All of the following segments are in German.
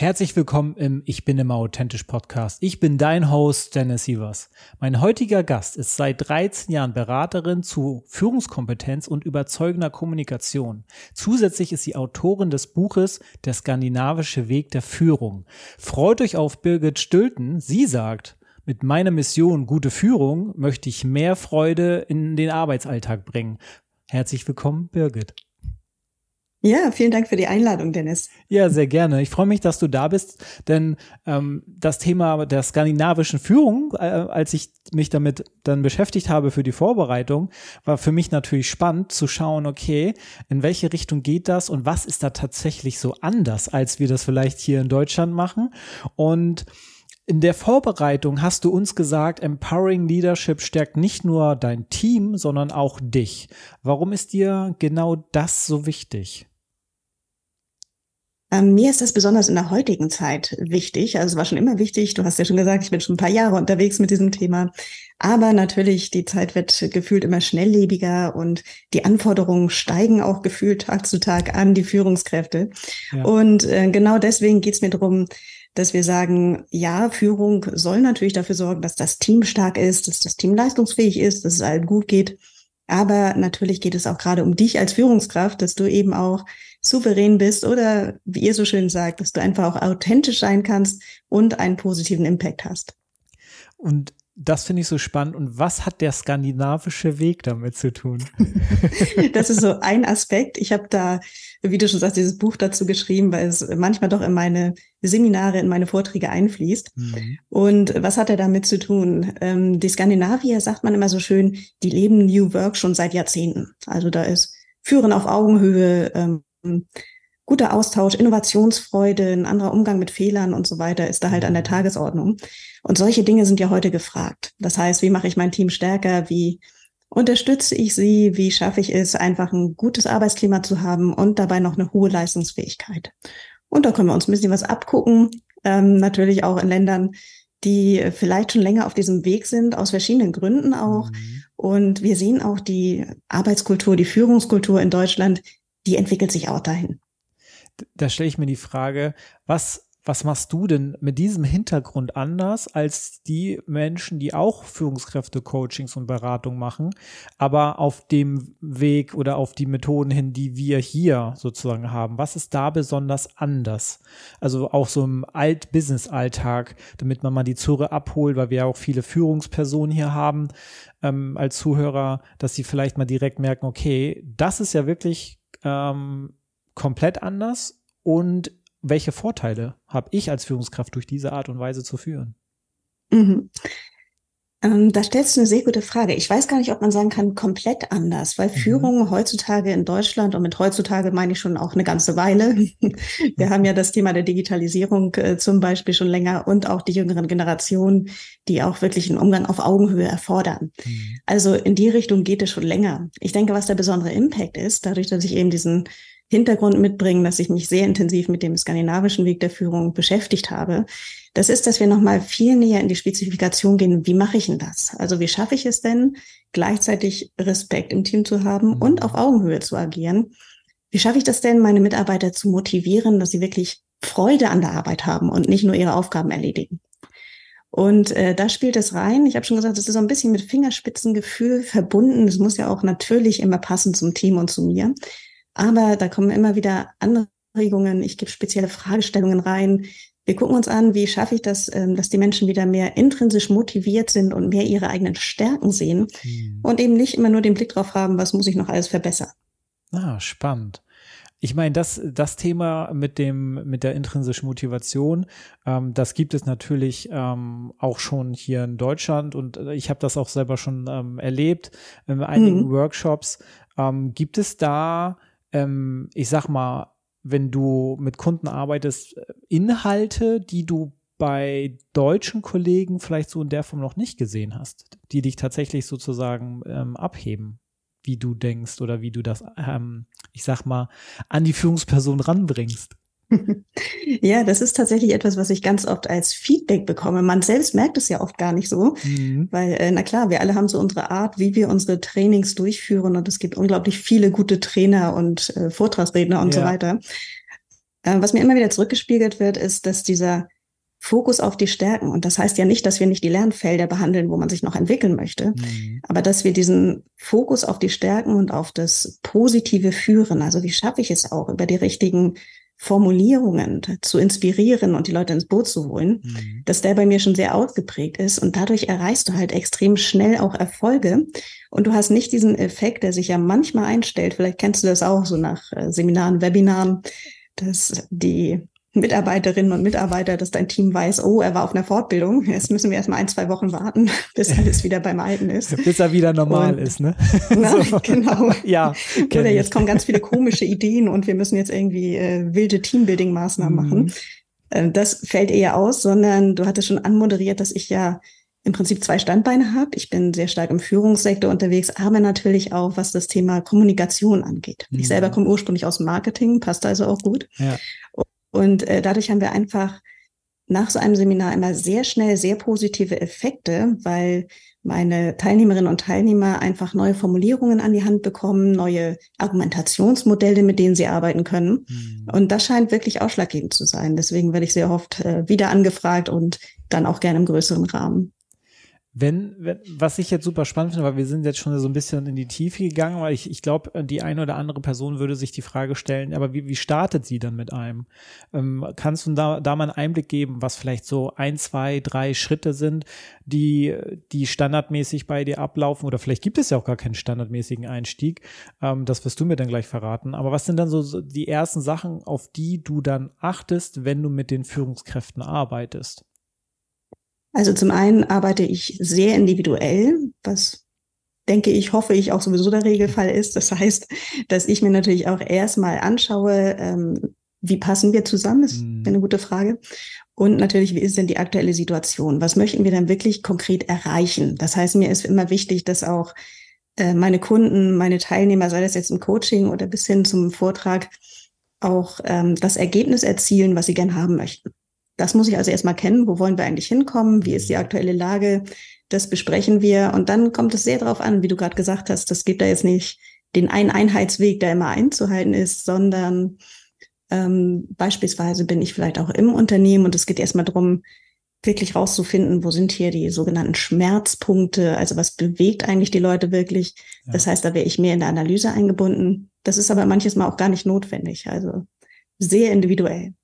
Herzlich willkommen im Ich bin immer authentisch Podcast. Ich bin dein Host Dennis Sievers. Mein heutiger Gast ist seit 13 Jahren Beraterin zu Führungskompetenz und überzeugender Kommunikation. Zusätzlich ist sie Autorin des Buches Der skandinavische Weg der Führung. Freut euch auf Birgit Stülten. Sie sagt, mit meiner Mission gute Führung möchte ich mehr Freude in den Arbeitsalltag bringen. Herzlich willkommen, Birgit. Ja, vielen Dank für die Einladung, Dennis. Ja, sehr gerne. Ich freue mich, dass du da bist, denn ähm, das Thema der skandinavischen Führung, äh, als ich mich damit dann beschäftigt habe für die Vorbereitung, war für mich natürlich spannend zu schauen, okay, in welche Richtung geht das und was ist da tatsächlich so anders, als wir das vielleicht hier in Deutschland machen. Und in der Vorbereitung hast du uns gesagt, Empowering Leadership stärkt nicht nur dein Team, sondern auch dich. Warum ist dir genau das so wichtig? Ähm, mir ist das besonders in der heutigen Zeit wichtig. Also es war schon immer wichtig. Du hast ja schon gesagt, ich bin schon ein paar Jahre unterwegs mit diesem Thema. Aber natürlich, die Zeit wird gefühlt immer schnelllebiger und die Anforderungen steigen auch gefühlt Tag zu Tag an die Führungskräfte. Ja. Und äh, genau deswegen geht es mir darum, dass wir sagen, ja, Führung soll natürlich dafür sorgen, dass das Team stark ist, dass das Team leistungsfähig ist, dass es allen gut geht. Aber natürlich geht es auch gerade um dich als Führungskraft, dass du eben auch souverän bist oder wie ihr so schön sagt, dass du einfach auch authentisch sein kannst und einen positiven Impact hast. Und das finde ich so spannend. Und was hat der skandinavische Weg damit zu tun? das ist so ein Aspekt. Ich habe da, wie du schon sagst, dieses Buch dazu geschrieben, weil es manchmal doch in meine Seminare, in meine Vorträge einfließt. Mhm. Und was hat er damit zu tun? Ähm, die Skandinavier, sagt man immer so schön, die leben New Work schon seit Jahrzehnten. Also da ist Führen auf Augenhöhe, ähm, guter Austausch, Innovationsfreude, ein anderer Umgang mit Fehlern und so weiter ist da halt an der mhm. Tagesordnung. Und solche Dinge sind ja heute gefragt. Das heißt, wie mache ich mein Team stärker? Wie unterstütze ich sie? Wie schaffe ich es, einfach ein gutes Arbeitsklima zu haben und dabei noch eine hohe Leistungsfähigkeit? Und da können wir uns ein bisschen was abgucken. Ähm, natürlich auch in Ländern, die vielleicht schon länger auf diesem Weg sind, aus verschiedenen Gründen auch. Mhm. Und wir sehen auch die Arbeitskultur, die Führungskultur in Deutschland, die entwickelt sich auch dahin. Da stelle ich mir die Frage, was was machst du denn mit diesem Hintergrund anders als die Menschen, die auch Führungskräfte-Coachings und Beratung machen, aber auf dem Weg oder auf die Methoden hin, die wir hier sozusagen haben? Was ist da besonders anders? Also auch so im Alt-Business-Alltag, damit man mal die Zure abholt, weil wir ja auch viele Führungspersonen hier haben ähm, als Zuhörer, dass sie vielleicht mal direkt merken, okay, das ist ja wirklich ähm, komplett anders und welche Vorteile habe ich als Führungskraft durch diese Art und Weise zu führen? Mhm. Ähm, da stellst du eine sehr gute Frage. Ich weiß gar nicht, ob man sagen kann, komplett anders, weil mhm. Führung heutzutage in Deutschland, und mit heutzutage meine ich schon auch eine ganze Weile, wir haben ja das Thema der Digitalisierung äh, zum Beispiel schon länger und auch die jüngeren Generationen, die auch wirklich einen Umgang auf Augenhöhe erfordern. Mhm. Also in die Richtung geht es schon länger. Ich denke, was der besondere Impact ist, dadurch, dass ich eben diesen Hintergrund mitbringen, dass ich mich sehr intensiv mit dem skandinavischen Weg der Führung beschäftigt habe. Das ist, dass wir nochmal viel näher in die Spezifikation gehen. Wie mache ich denn das? Also wie schaffe ich es denn, gleichzeitig Respekt im Team zu haben mhm. und auf Augenhöhe zu agieren? Wie schaffe ich das denn, meine Mitarbeiter zu motivieren, dass sie wirklich Freude an der Arbeit haben und nicht nur ihre Aufgaben erledigen? Und äh, da spielt es rein. Ich habe schon gesagt, das ist so ein bisschen mit Fingerspitzengefühl verbunden. Das muss ja auch natürlich immer passen zum Team und zu mir. Aber da kommen immer wieder Anregungen. Ich gebe spezielle Fragestellungen rein. Wir gucken uns an, wie schaffe ich das, ähm, dass die Menschen wieder mehr intrinsisch motiviert sind und mehr ihre eigenen Stärken sehen mhm. und eben nicht immer nur den Blick drauf haben, was muss ich noch alles verbessern. Ah, spannend. Ich meine, das, das Thema mit dem, mit der intrinsischen Motivation, ähm, das gibt es natürlich ähm, auch schon hier in Deutschland und ich habe das auch selber schon ähm, erlebt in einigen mhm. Workshops. Ähm, gibt es da, ähm, ich sag mal, wenn du mit Kunden arbeitest, Inhalte, die du bei deutschen Kollegen vielleicht so in der Form noch nicht gesehen hast, die dich tatsächlich sozusagen ähm, abheben? wie du denkst oder wie du das, ähm, ich sag mal, an die Führungsperson ranbringst. Ja, das ist tatsächlich etwas, was ich ganz oft als Feedback bekomme. Man selbst merkt es ja oft gar nicht so, mhm. weil, äh, na klar, wir alle haben so unsere Art, wie wir unsere Trainings durchführen und es gibt unglaublich viele gute Trainer und äh, Vortragsredner und ja. so weiter. Äh, was mir immer wieder zurückgespiegelt wird, ist, dass dieser Fokus auf die Stärken. Und das heißt ja nicht, dass wir nicht die Lernfelder behandeln, wo man sich noch entwickeln möchte, mhm. aber dass wir diesen Fokus auf die Stärken und auf das Positive führen. Also wie schaffe ich es auch, über die richtigen Formulierungen zu inspirieren und die Leute ins Boot zu holen, mhm. dass der bei mir schon sehr ausgeprägt ist. Und dadurch erreichst du halt extrem schnell auch Erfolge. Und du hast nicht diesen Effekt, der sich ja manchmal einstellt. Vielleicht kennst du das auch so nach äh, Seminaren, Webinaren, dass die Mitarbeiterinnen und Mitarbeiter, dass dein Team weiß, oh, er war auf einer Fortbildung. Jetzt müssen wir erstmal ein, zwei Wochen warten, bis alles wieder beim Alten ist. bis er wieder normal und, ist, ne? Na, so. genau. Ja. Oder jetzt kommen ganz viele komische Ideen und wir müssen jetzt irgendwie äh, wilde Teambuilding-Maßnahmen mhm. machen. Äh, das fällt eher aus, sondern du hattest schon anmoderiert, dass ich ja im Prinzip zwei Standbeine habe. Ich bin sehr stark im Führungssektor unterwegs, aber natürlich auch, was das Thema Kommunikation angeht. Mhm. Ich selber komme ursprünglich aus Marketing, passt also auch gut. Ja. Und äh, dadurch haben wir einfach nach so einem Seminar immer sehr schnell sehr positive Effekte, weil meine Teilnehmerinnen und Teilnehmer einfach neue Formulierungen an die Hand bekommen, neue Argumentationsmodelle, mit denen sie arbeiten können. Mhm. Und das scheint wirklich ausschlaggebend zu sein. Deswegen werde ich sehr oft äh, wieder angefragt und dann auch gerne im größeren Rahmen. Wenn, wenn, was ich jetzt super spannend finde, weil wir sind jetzt schon so ein bisschen in die Tiefe gegangen, weil ich, ich glaube, die eine oder andere Person würde sich die Frage stellen, aber wie, wie startet sie dann mit einem? Ähm, kannst du da, da mal einen Einblick geben, was vielleicht so ein, zwei, drei Schritte sind, die, die standardmäßig bei dir ablaufen? Oder vielleicht gibt es ja auch gar keinen standardmäßigen Einstieg. Ähm, das wirst du mir dann gleich verraten. Aber was sind dann so die ersten Sachen, auf die du dann achtest, wenn du mit den Führungskräften arbeitest? Also zum einen arbeite ich sehr individuell, was denke ich, hoffe ich auch sowieso der Regelfall ist. Das heißt, dass ich mir natürlich auch erstmal anschaue, ähm, wie passen wir zusammen, ist mhm. eine gute Frage. Und natürlich, wie ist denn die aktuelle Situation? Was möchten wir dann wirklich konkret erreichen? Das heißt, mir ist immer wichtig, dass auch äh, meine Kunden, meine Teilnehmer, sei das jetzt im Coaching oder bis hin zum Vortrag, auch ähm, das Ergebnis erzielen, was sie gern haben möchten. Das muss ich also erstmal kennen. Wo wollen wir eigentlich hinkommen? Wie ist die aktuelle Lage? Das besprechen wir. Und dann kommt es sehr darauf an, wie du gerade gesagt hast. Das gibt da jetzt nicht den einen Einheitsweg, der immer einzuhalten ist, sondern ähm, beispielsweise bin ich vielleicht auch im Unternehmen und es geht erstmal darum, wirklich rauszufinden, wo sind hier die sogenannten Schmerzpunkte, also was bewegt eigentlich die Leute wirklich. Ja. Das heißt, da wäre ich mehr in der Analyse eingebunden. Das ist aber manches Mal auch gar nicht notwendig, also sehr individuell.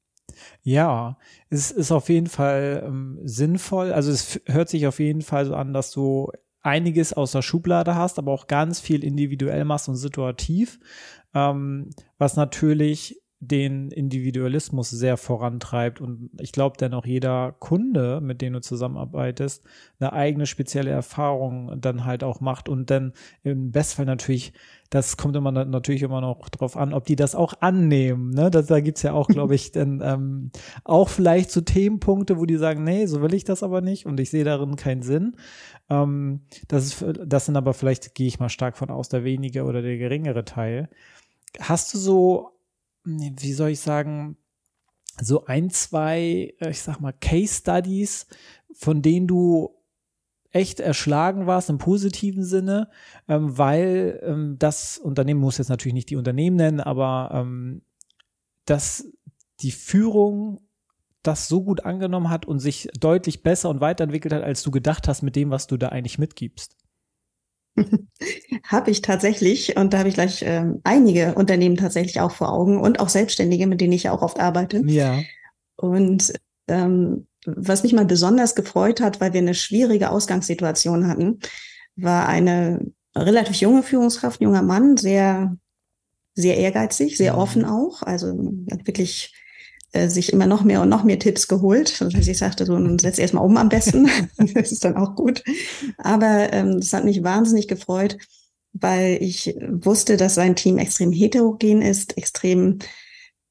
Ja, es ist auf jeden Fall ähm, sinnvoll. Also es hört sich auf jeden Fall so an, dass du einiges aus der Schublade hast, aber auch ganz viel individuell machst und situativ, ähm, was natürlich den Individualismus sehr vorantreibt und ich glaube dennoch jeder Kunde, mit dem du zusammenarbeitest, eine eigene spezielle Erfahrung dann halt auch macht und dann im Bestfall natürlich, das kommt immer natürlich immer noch drauf an, ob die das auch annehmen. Ne? Das, da gibt's ja auch, glaube ich, dann ähm, auch vielleicht so Themenpunkte, wo die sagen, nee, so will ich das aber nicht und ich sehe darin keinen Sinn. Ähm, das, ist, das sind aber vielleicht, gehe ich mal stark von aus, der wenige oder der geringere Teil. Hast du so wie soll ich sagen, so ein, zwei, äh, ich sag mal, Case Studies, von denen du echt erschlagen warst im positiven Sinne, ähm, weil ähm, das Unternehmen muss jetzt natürlich nicht die Unternehmen nennen, aber ähm, dass die Führung das so gut angenommen hat und sich deutlich besser und weiterentwickelt hat, als du gedacht hast mit dem, was du da eigentlich mitgibst. Habe ich tatsächlich und da habe ich gleich ähm, einige Unternehmen tatsächlich auch vor Augen und auch Selbstständige, mit denen ich auch oft arbeite. Ja. Und ähm, was mich mal besonders gefreut hat, weil wir eine schwierige Ausgangssituation hatten, war eine relativ junge Führungskraft, junger Mann, sehr sehr ehrgeizig, sehr mhm. offen auch. Also wirklich äh, sich immer noch mehr und noch mehr Tipps geholt. Also ich sagte so, nun setz erstmal um am besten. das ist dann auch gut. Aber ähm, das hat mich wahnsinnig gefreut, weil ich wusste, dass sein Team extrem heterogen ist, extrem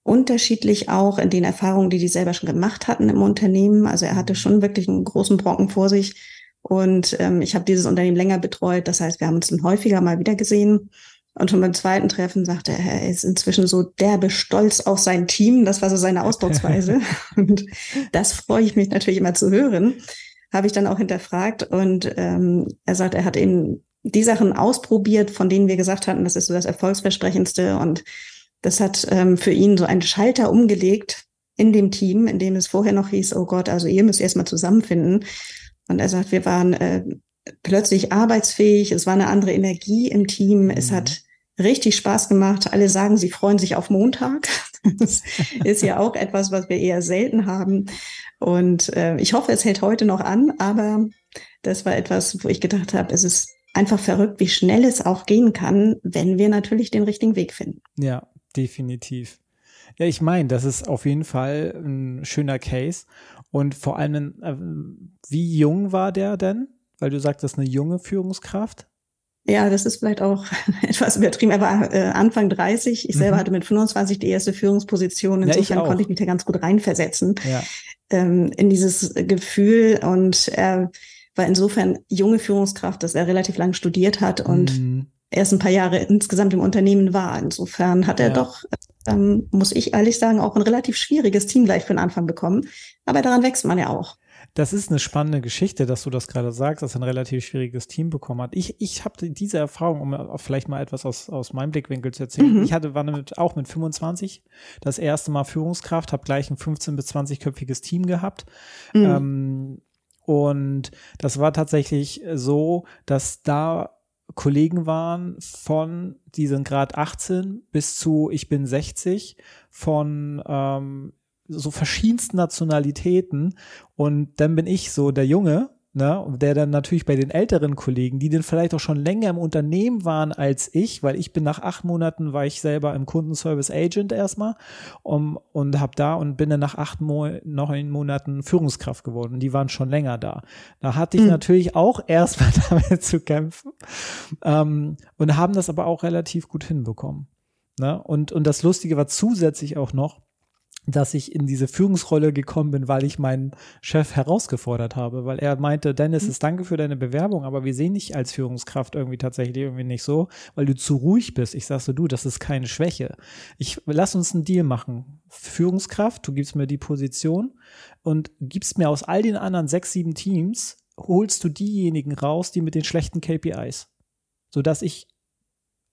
unterschiedlich auch in den Erfahrungen, die die selber schon gemacht hatten im Unternehmen. Also er hatte schon wirklich einen großen Brocken vor sich. Und ähm, ich habe dieses Unternehmen länger betreut. Das heißt, wir haben uns dann häufiger mal wieder gesehen. Und schon beim zweiten Treffen sagte er, er ist inzwischen so derbe stolz auf sein Team. Das war so seine Ausdrucksweise. und das freue ich mich natürlich immer zu hören. Habe ich dann auch hinterfragt. Und ähm, er sagt, er hat eben die Sachen ausprobiert, von denen wir gesagt hatten, das ist so das Erfolgsversprechendste. Und das hat ähm, für ihn so einen Schalter umgelegt in dem Team, in dem es vorher noch hieß, oh Gott, also ihr müsst erstmal zusammenfinden. Und er sagt, wir waren äh, plötzlich arbeitsfähig, es war eine andere Energie im Team, mhm. es hat richtig Spaß gemacht. Alle sagen, sie freuen sich auf Montag. Das ist ja auch etwas, was wir eher selten haben. Und äh, ich hoffe, es hält heute noch an, aber das war etwas, wo ich gedacht habe, es ist einfach verrückt, wie schnell es auch gehen kann, wenn wir natürlich den richtigen Weg finden. Ja, definitiv. Ja, ich meine, das ist auf jeden Fall ein schöner Case. Und vor allem, äh, wie jung war der denn? Weil du sagtest, eine junge Führungskraft. Ja, das ist vielleicht auch etwas übertrieben. Er war äh, Anfang 30. Ich selber mhm. hatte mit 25 die erste Führungsposition. Insofern ja, ich konnte ich mich da ganz gut reinversetzen ja. ähm, in dieses Gefühl. Und er war insofern junge Führungskraft, dass er relativ lang studiert hat und mhm. erst ein paar Jahre insgesamt im Unternehmen war. Insofern hat er ja. doch, ähm, muss ich ehrlich sagen, auch ein relativ schwieriges Team gleich für den Anfang bekommen. Aber daran wächst man ja auch. Das ist eine spannende Geschichte, dass du das gerade sagst, dass er ein relativ schwieriges Team bekommen hat. Ich, ich habe diese Erfahrung, um vielleicht mal etwas aus, aus meinem Blickwinkel zu erzählen. Mhm. Ich hatte, war mit, auch mit 25 das erste Mal Führungskraft, habe gleich ein 15- bis 20-köpfiges Team gehabt. Mhm. Ähm, und das war tatsächlich so, dass da Kollegen waren von, die sind gerade 18 bis zu, ich bin 60, von ähm, so verschiedensten Nationalitäten und dann bin ich so der Junge, ne, der dann natürlich bei den älteren Kollegen, die dann vielleicht auch schon länger im Unternehmen waren als ich, weil ich bin nach acht Monaten war ich selber im Kundenservice Agent erstmal um, und habe da und bin dann nach acht Mo neun Monaten Führungskraft geworden. Und die waren schon länger da. Da hatte ich mhm. natürlich auch erstmal damit zu kämpfen ähm, und haben das aber auch relativ gut hinbekommen. Ne? Und, und das Lustige war zusätzlich auch noch, dass ich in diese Führungsrolle gekommen bin, weil ich meinen Chef herausgefordert habe, weil er meinte, Dennis, mhm. ist danke für deine Bewerbung, aber wir sehen dich als Führungskraft irgendwie tatsächlich irgendwie nicht so, weil du zu ruhig bist. Ich sag so, du, das ist keine Schwäche. Ich lass uns einen Deal machen. Führungskraft, du gibst mir die Position und gibst mir aus all den anderen sechs, sieben Teams, holst du diejenigen raus, die mit den schlechten KPIs, sodass ich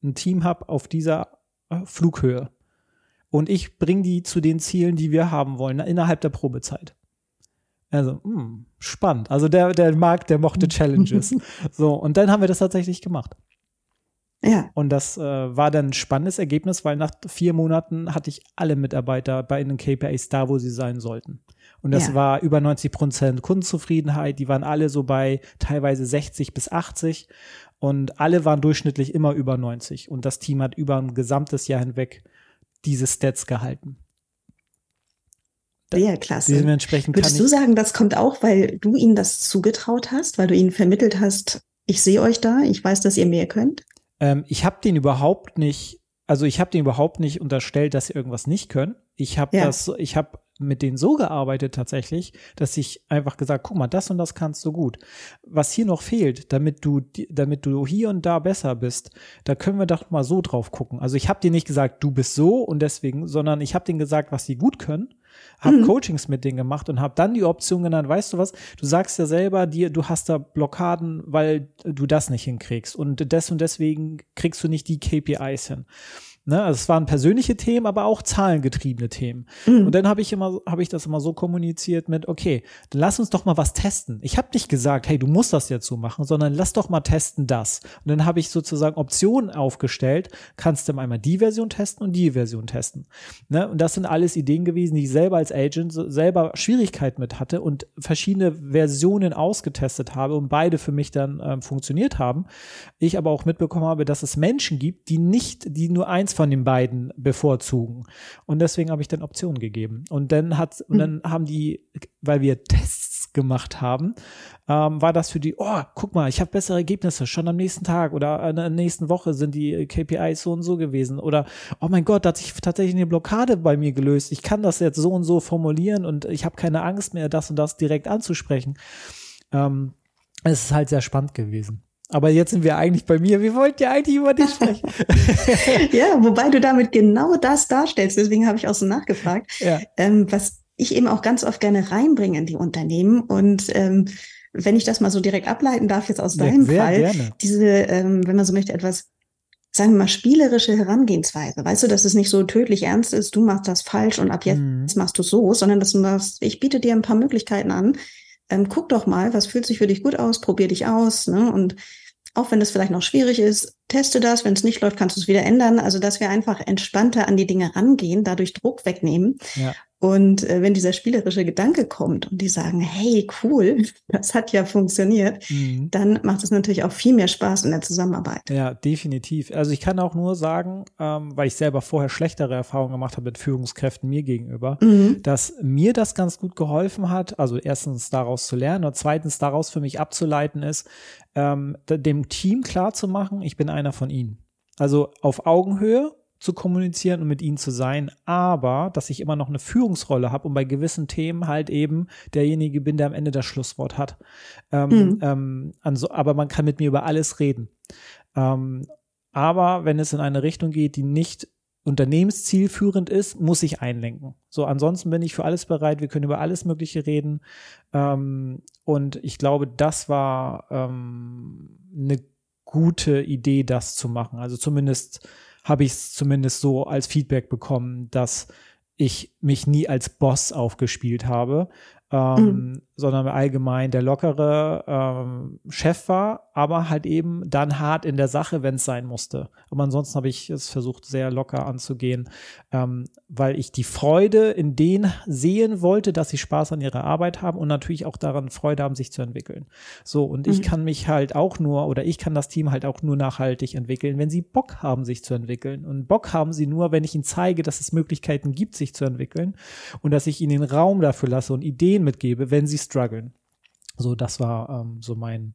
ein Team habe auf dieser äh, Flughöhe und ich bringe die zu den Zielen, die wir haben wollen, innerhalb der Probezeit. Also, mh, hm, spannend. Also der, der Markt, der mochte Challenges. so, und dann haben wir das tatsächlich gemacht. Ja. Und das äh, war dann ein spannendes Ergebnis, weil nach vier Monaten hatte ich alle Mitarbeiter bei den KPIs da, wo sie sein sollten. Und das ja. war über 90 Prozent Kundenzufriedenheit. Die waren alle so bei teilweise 60 bis 80 und alle waren durchschnittlich immer über 90. Und das Team hat über ein gesamtes Jahr hinweg diese Stats gehalten. Sehr klasse. Dementsprechend Würdest du sagen, das kommt auch, weil du ihnen das zugetraut hast, weil du ihnen vermittelt hast, ich sehe euch da, ich weiß, dass ihr mehr könnt? Ähm, ich habe den überhaupt nicht, also ich habe den überhaupt nicht unterstellt, dass sie irgendwas nicht können. Ich habe ja. das, ich habe mit denen so gearbeitet tatsächlich, dass ich einfach gesagt, guck mal, das und das kannst du gut. Was hier noch fehlt, damit du, damit du hier und da besser bist, da können wir doch mal so drauf gucken. Also ich habe dir nicht gesagt, du bist so und deswegen, sondern ich habe denen gesagt, was sie gut können habe mhm. Coachings mit denen gemacht und habe dann die Option genannt, weißt du was, du sagst ja selber, dir, du hast da Blockaden, weil du das nicht hinkriegst und des und deswegen kriegst du nicht die KPIs hin. Ne? Also es waren persönliche Themen, aber auch zahlengetriebene Themen. Mhm. Und dann habe ich immer, habe ich das immer so kommuniziert mit, okay, dann lass uns doch mal was testen. Ich habe nicht gesagt, hey, du musst das jetzt so machen, sondern lass doch mal testen das. Und dann habe ich sozusagen Optionen aufgestellt, kannst du einmal die Version testen und die Version testen. Ne? Und das sind alles Ideen gewesen, die ich selber als Agent selber Schwierigkeiten mit hatte und verschiedene Versionen ausgetestet habe und beide für mich dann ähm, funktioniert haben. Ich aber auch mitbekommen habe, dass es Menschen gibt, die nicht, die nur eins eins von den beiden bevorzugen. Und deswegen habe ich dann Optionen gegeben. Und dann hat, und dann haben die, weil wir Tests gemacht haben, ähm, war das für die, oh, guck mal, ich habe bessere Ergebnisse, schon am nächsten Tag oder in der nächsten Woche sind die KPIs so und so gewesen. Oder, oh mein Gott, da hat sich tatsächlich eine Blockade bei mir gelöst. Ich kann das jetzt so und so formulieren und ich habe keine Angst mehr, das und das direkt anzusprechen. Ähm, es ist halt sehr spannend gewesen. Aber jetzt sind wir eigentlich bei mir. Wir wollten ja eigentlich über dich sprechen. ja, wobei du damit genau das darstellst. Deswegen habe ich auch so nachgefragt. Ja. Ähm, was ich eben auch ganz oft gerne reinbringe in die Unternehmen. Und ähm, wenn ich das mal so direkt ableiten darf, jetzt aus deinem ja, Fall, gerne. diese, ähm, wenn man so möchte, etwas sagen wir mal, spielerische Herangehensweise. Weißt du, dass es nicht so tödlich ernst ist, du machst das falsch und ab jetzt mhm. machst du so, sondern dass du machst, ich biete dir ein paar Möglichkeiten an. Ähm, guck doch mal, was fühlt sich für dich gut aus, probier dich aus. Ne? Und auch wenn das vielleicht noch schwierig ist, teste das. Wenn es nicht läuft, kannst du es wieder ändern. Also, dass wir einfach entspannter an die Dinge rangehen, dadurch Druck wegnehmen. Ja. Und äh, wenn dieser spielerische Gedanke kommt und die sagen, hey, cool, das hat ja funktioniert, mhm. dann macht es natürlich auch viel mehr Spaß in der Zusammenarbeit. Ja, definitiv. Also ich kann auch nur sagen, ähm, weil ich selber vorher schlechtere Erfahrungen gemacht habe mit Führungskräften mir gegenüber, mhm. dass mir das ganz gut geholfen hat. Also erstens daraus zu lernen und zweitens daraus für mich abzuleiten ist, ähm, dem Team klar zu machen, ich bin einer von ihnen. Also auf Augenhöhe zu kommunizieren und mit ihnen zu sein, aber dass ich immer noch eine Führungsrolle habe und bei gewissen Themen halt eben derjenige bin, der am Ende das Schlusswort hat. Ähm, mhm. ähm, also, aber man kann mit mir über alles reden. Ähm, aber wenn es in eine Richtung geht, die nicht unternehmenszielführend ist, muss ich einlenken. So, ansonsten bin ich für alles bereit. Wir können über alles Mögliche reden. Ähm, und ich glaube, das war ähm, eine gute Idee, das zu machen. Also zumindest habe ich es zumindest so als Feedback bekommen, dass ich mich nie als Boss aufgespielt habe, ähm, mhm. sondern allgemein der lockere ähm, Chef war, aber halt eben dann hart in der Sache, wenn es sein musste. Aber ansonsten habe ich es versucht, sehr locker anzugehen, ähm, weil ich die Freude in denen sehen wollte, dass sie Spaß an ihrer Arbeit haben und natürlich auch daran Freude haben, sich zu entwickeln. So, und mhm. ich kann mich halt auch nur oder ich kann das Team halt auch nur nachhaltig entwickeln, wenn sie Bock haben, sich zu entwickeln. Und Bock haben sie nur, wenn ich ihnen zeige, dass es Möglichkeiten gibt, sich zu entwickeln und dass ich ihnen den Raum dafür lasse und Ideen mitgebe, wenn sie strugglen. So, das war ähm, so mein,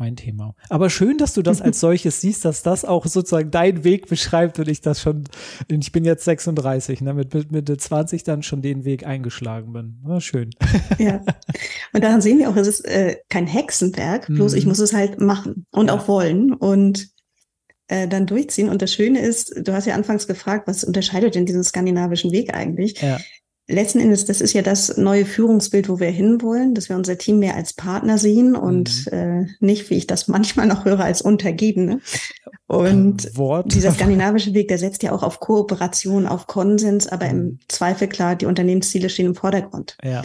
mein Thema. Aber schön, dass du das als solches siehst, dass das auch sozusagen deinen Weg beschreibt und ich das schon, ich bin jetzt 36, ne, mit Mitte 20 dann schon den Weg eingeschlagen bin. Ja, schön. Ja. Und daran sehen wir auch, es ist äh, kein Hexenwerk, bloß mhm. ich muss es halt machen und ja. auch wollen und äh, dann durchziehen. Und das Schöne ist, du hast ja anfangs gefragt, was unterscheidet denn diesen skandinavischen Weg eigentlich? Ja letzten Endes, das ist ja das neue Führungsbild, wo wir hinwollen, dass wir unser Team mehr als Partner sehen und mhm. äh, nicht, wie ich das manchmal noch höre, als Untergebene. Und Wort. dieser skandinavische Weg, der setzt ja auch auf Kooperation, auf Konsens, aber im mhm. Zweifel klar, die Unternehmensziele stehen im Vordergrund. Ja.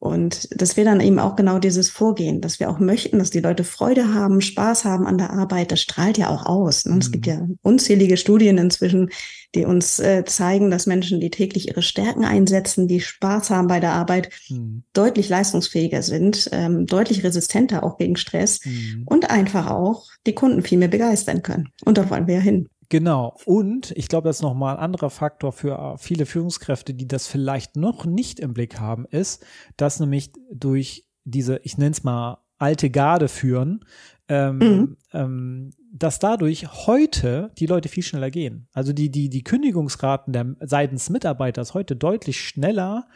Und das wäre dann eben auch genau dieses Vorgehen, dass wir auch möchten, dass die Leute Freude haben, Spaß haben an der Arbeit. Das strahlt ja auch aus. Ne? Mhm. Es gibt mhm. ja unzählige Studien inzwischen, die uns äh, zeigen, dass Menschen, die täglich ihre Stärken einsetzen, die Spaß haben bei der Arbeit, mhm. deutlich leistungsfähiger sind, ähm, deutlich resistenter auch gegen Stress mhm. und einfach auch die Kunden viel mehr begeistern können. Und da wollen wir ja hin. Genau. Und ich glaube, das ist nochmal ein anderer Faktor für äh, viele Führungskräfte, die das vielleicht noch nicht im Blick haben, ist, dass nämlich durch diese, ich nenne es mal, alte Garde führen, ähm, mhm. ähm, dass dadurch heute die Leute viel schneller gehen. Also die, die, die Kündigungsraten der seitens Mitarbeiters heute deutlich schneller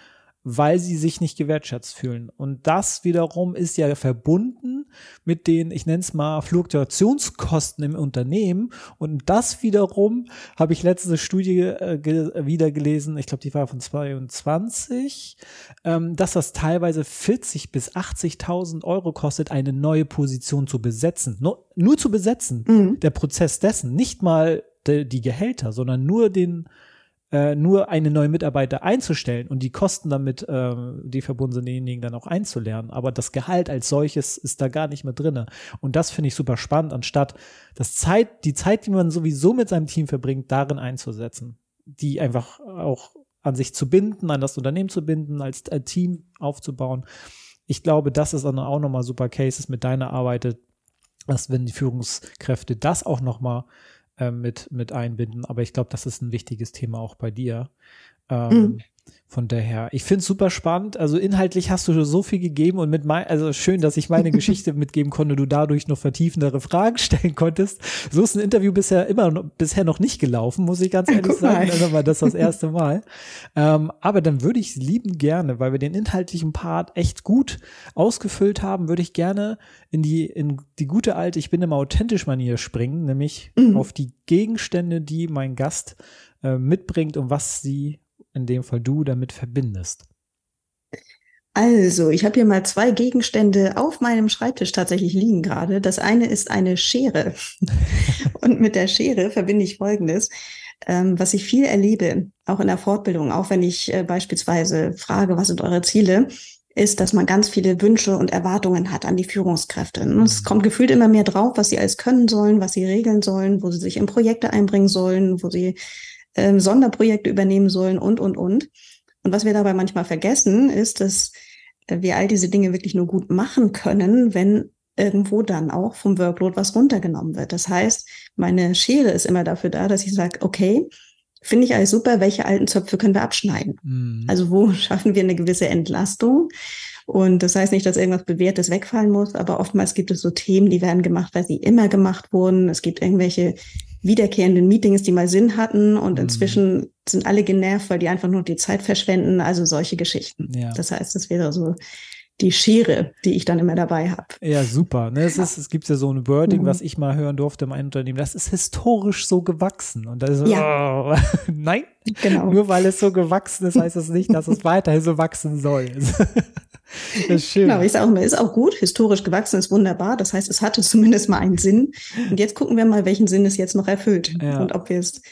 weil sie sich nicht gewertschätzt fühlen. Und das wiederum ist ja verbunden mit den, ich nenne es mal, Fluktuationskosten im Unternehmen. Und das wiederum habe ich letzte Studie äh, wieder gelesen, ich glaube, die war von 22, ähm, dass das teilweise 40 bis 80.000 Euro kostet, eine neue Position zu besetzen. Nur, nur zu besetzen. Mhm. Der Prozess dessen, nicht mal die, die Gehälter, sondern nur den äh, nur eine neue Mitarbeiter einzustellen und die Kosten damit, äh, die verbunden denjenigen dann auch einzulernen. Aber das Gehalt als solches ist da gar nicht mehr drinne. Und das finde ich super spannend, anstatt das Zeit, die Zeit, die man sowieso mit seinem Team verbringt, darin einzusetzen. Die einfach auch an sich zu binden, an das Unternehmen zu binden, als, als Team aufzubauen. Ich glaube, das ist dann auch nochmal super Cases mit deiner Arbeit, dass wenn die Führungskräfte das auch nochmal äh, mit, mit einbinden. Aber ich glaube, das ist ein wichtiges Thema auch bei dir. Ähm, mhm. Von daher, ich finde es super spannend. Also inhaltlich hast du so viel gegeben und mit mein, also schön, dass ich meine Geschichte mitgeben konnte, du dadurch noch vertiefendere Fragen stellen konntest. So ist ein Interview bisher immer noch, bisher noch nicht gelaufen, muss ich ganz ehrlich sagen. Also war das das erste Mal. ähm, aber dann würde ich lieben gerne, weil wir den inhaltlichen Part echt gut ausgefüllt haben, würde ich gerne in die, in die gute alte, ich bin immer authentisch Manier springen, nämlich mhm. auf die Gegenstände, die mein Gast äh, mitbringt und was sie in dem Fall du damit verbindest? Also, ich habe hier mal zwei Gegenstände auf meinem Schreibtisch tatsächlich liegen gerade. Das eine ist eine Schere. Und mit der Schere verbinde ich Folgendes, ähm, was ich viel erlebe, auch in der Fortbildung, auch wenn ich äh, beispielsweise frage, was sind eure Ziele, ist, dass man ganz viele Wünsche und Erwartungen hat an die Führungskräfte. Und es mhm. kommt gefühlt immer mehr drauf, was sie alles können sollen, was sie regeln sollen, wo sie sich in Projekte einbringen sollen, wo sie ähm, Sonderprojekte übernehmen sollen und, und, und. Und was wir dabei manchmal vergessen, ist, dass äh, wir all diese Dinge wirklich nur gut machen können, wenn irgendwo dann auch vom Workload was runtergenommen wird. Das heißt, meine Schere ist immer dafür da, dass ich sage, okay, finde ich alles super, welche alten Zöpfe können wir abschneiden? Mhm. Also wo schaffen wir eine gewisse Entlastung? Und das heißt nicht, dass irgendwas Bewährtes wegfallen muss, aber oftmals gibt es so Themen, die werden gemacht, weil sie immer gemacht wurden. Es gibt irgendwelche wiederkehrenden Meetings, die mal Sinn hatten und mhm. inzwischen sind alle genervt, weil die einfach nur die Zeit verschwenden. Also solche Geschichten. Ja. Das heißt, es wäre so die Schere, die ich dann immer dabei habe. Ja, super. Ne, es, ist, es gibt ja so ein Wording, mhm. was ich mal hören durfte in einem Unternehmen. Das ist historisch so gewachsen. Und da ist so, ja. oh, nein, genau. nur weil es so gewachsen ist, heißt das nicht, dass es weiterhin so wachsen soll. Das ist schön. Genau, ich sage auch ist auch gut. Historisch gewachsen ist wunderbar. Das heißt, es hatte zumindest mal einen Sinn. Und jetzt gucken wir mal, welchen Sinn es jetzt noch erfüllt. Ja. Und ob wir es,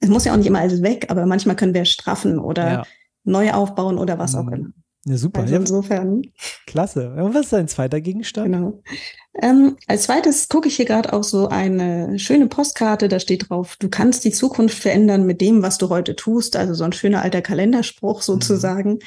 es muss ja auch nicht immer alles weg, aber manchmal können wir straffen oder ja. neu aufbauen oder was auch mhm. immer. Ja, super. Also insofern. Klasse. Und was ist dein zweiter Gegenstand? Genau. Ähm, als zweites gucke ich hier gerade auch so eine schöne Postkarte, da steht drauf, du kannst die Zukunft verändern mit dem, was du heute tust. Also so ein schöner alter Kalenderspruch mhm. sozusagen. Mhm.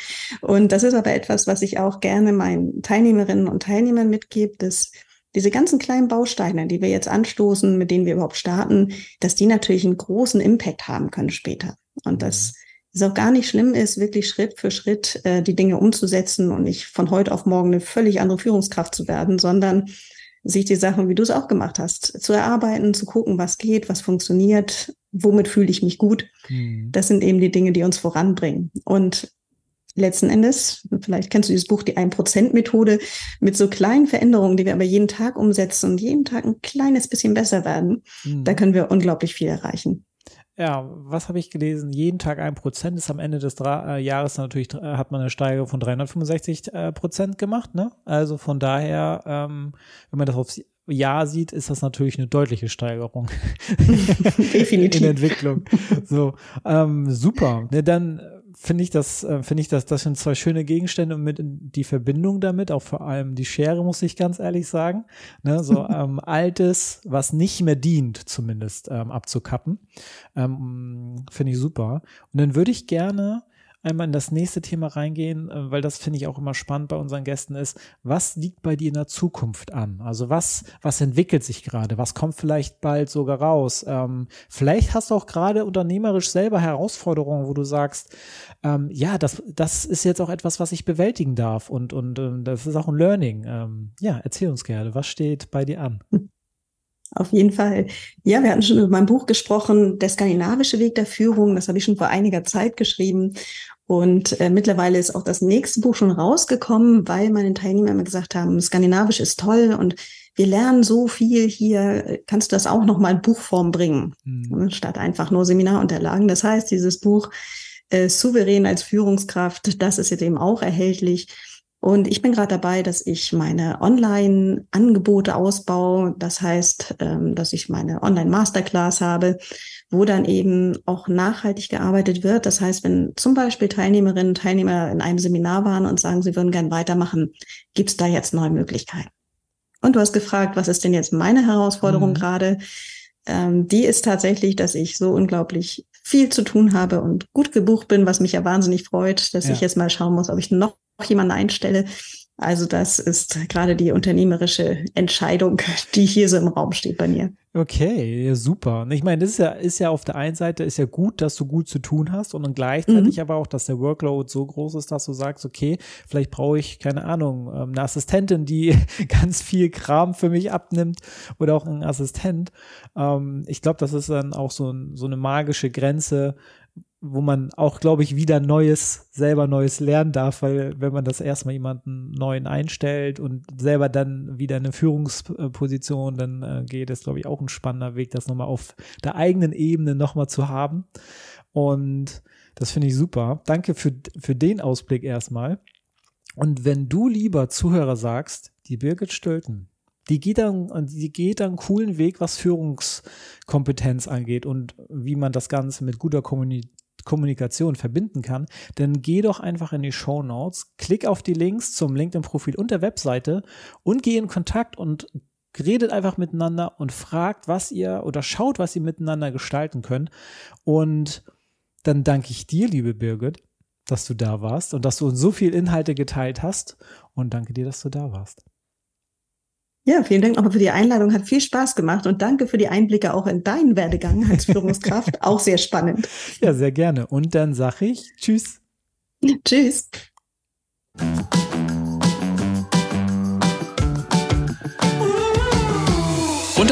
Und das ist aber etwas, was ich auch gerne meinen Teilnehmerinnen und Teilnehmern mitgebe, dass diese ganzen kleinen Bausteine, die wir jetzt anstoßen, mit denen wir überhaupt starten, dass die natürlich einen großen Impact haben können später. Und das mhm es auch gar nicht schlimm ist, wirklich Schritt für Schritt äh, die Dinge umzusetzen und nicht von heute auf morgen eine völlig andere Führungskraft zu werden, sondern sich die Sachen, wie du es auch gemacht hast, zu erarbeiten, zu gucken, was geht, was funktioniert, womit fühle ich mich gut. Mhm. Das sind eben die Dinge, die uns voranbringen. Und letzten Endes, vielleicht kennst du dieses Buch, die 1%-Methode, mit so kleinen Veränderungen, die wir aber jeden Tag umsetzen und jeden Tag ein kleines bisschen besser werden, mhm. da können wir unglaublich viel erreichen. Ja, was habe ich gelesen? Jeden Tag ein Prozent ist am Ende des Dra äh, Jahres natürlich, äh, hat man eine Steigerung von 365 äh, Prozent gemacht. Ne? Also von daher, ähm, wenn man das aufs Jahr sieht, ist das natürlich eine deutliche Steigerung. Definitiv. In Entwicklung. So, ähm, super. Ne, dann finde ich das, äh, finde ich das, das sind zwei schöne Gegenstände und mit die Verbindung damit, auch vor allem die Schere, muss ich ganz ehrlich sagen. Ne, so ähm, altes, was nicht mehr dient, zumindest ähm, abzukappen. Ähm, finde ich super. Und dann würde ich gerne einmal in das nächste Thema reingehen, äh, weil das finde ich auch immer spannend bei unseren Gästen ist, was liegt bei dir in der Zukunft an? Also was, was entwickelt sich gerade? Was kommt vielleicht bald sogar raus? Ähm, vielleicht hast du auch gerade unternehmerisch selber Herausforderungen, wo du sagst, ähm, ja, das, das ist jetzt auch etwas, was ich bewältigen darf und, und ähm, das ist auch ein Learning. Ähm, ja, erzähl uns gerne, was steht bei dir an? Auf jeden Fall. Ja, wir hatten schon über mein Buch gesprochen, Der skandinavische Weg der Führung. Das habe ich schon vor einiger Zeit geschrieben. Und äh, mittlerweile ist auch das nächste Buch schon rausgekommen, weil meine Teilnehmer immer gesagt haben, Skandinavisch ist toll und wir lernen so viel hier. Kannst du das auch noch mal in Buchform bringen, mhm. statt einfach nur Seminarunterlagen? Das heißt, dieses Buch äh, Souverän als Führungskraft, das ist jetzt eben auch erhältlich. Und ich bin gerade dabei, dass ich meine Online-Angebote ausbaue. Das heißt, ähm, dass ich meine Online-Masterclass habe, wo dann eben auch nachhaltig gearbeitet wird. Das heißt, wenn zum Beispiel Teilnehmerinnen und Teilnehmer in einem Seminar waren und sagen, sie würden gern weitermachen, gibt es da jetzt neue Möglichkeiten. Und du hast gefragt, was ist denn jetzt meine Herausforderung mhm. gerade? Ähm, die ist tatsächlich, dass ich so unglaublich viel zu tun habe und gut gebucht bin, was mich ja wahnsinnig freut, dass ja. ich jetzt mal schauen muss, ob ich noch jemanden einstelle. Also das ist gerade die unternehmerische Entscheidung, die hier so im Raum steht bei mir. Okay, super. Ich meine, das ist ja, ist ja auf der einen Seite ist ja gut, dass du gut zu tun hast und dann gleichzeitig mhm. aber auch, dass der Workload so groß ist, dass du sagst, okay, vielleicht brauche ich, keine Ahnung, ähm, eine Assistentin, die ganz viel Kram für mich abnimmt oder auch ein Assistent. Ähm, ich glaube, das ist dann auch so, so eine magische Grenze, wo man auch, glaube ich, wieder Neues, selber Neues lernen darf, weil wenn man das erstmal jemanden neuen einstellt und selber dann wieder eine Führungsposition, dann äh, geht es, glaube ich, auch ein spannender Weg, das nochmal auf der eigenen Ebene nochmal zu haben. Und das finde ich super. Danke für, für den Ausblick erstmal. Und wenn du lieber Zuhörer sagst, die Birgit Stölten, die geht dann, die geht dann einen coolen Weg, was Führungskompetenz angeht und wie man das Ganze mit guter Kommunikation Kommunikation verbinden kann, dann geh doch einfach in die Show Notes, klick auf die Links zum LinkedIn-Profil und der Webseite und geh in Kontakt und redet einfach miteinander und fragt, was ihr oder schaut, was ihr miteinander gestalten könnt. Und dann danke ich dir, liebe Birgit, dass du da warst und dass du uns so viel Inhalte geteilt hast. Und danke dir, dass du da warst. Ja, vielen Dank nochmal für die Einladung. Hat viel Spaß gemacht und danke für die Einblicke auch in deinen Werdegang als Führungskraft. auch sehr spannend. Ja, sehr gerne. Und dann sage ich Tschüss. Tschüss.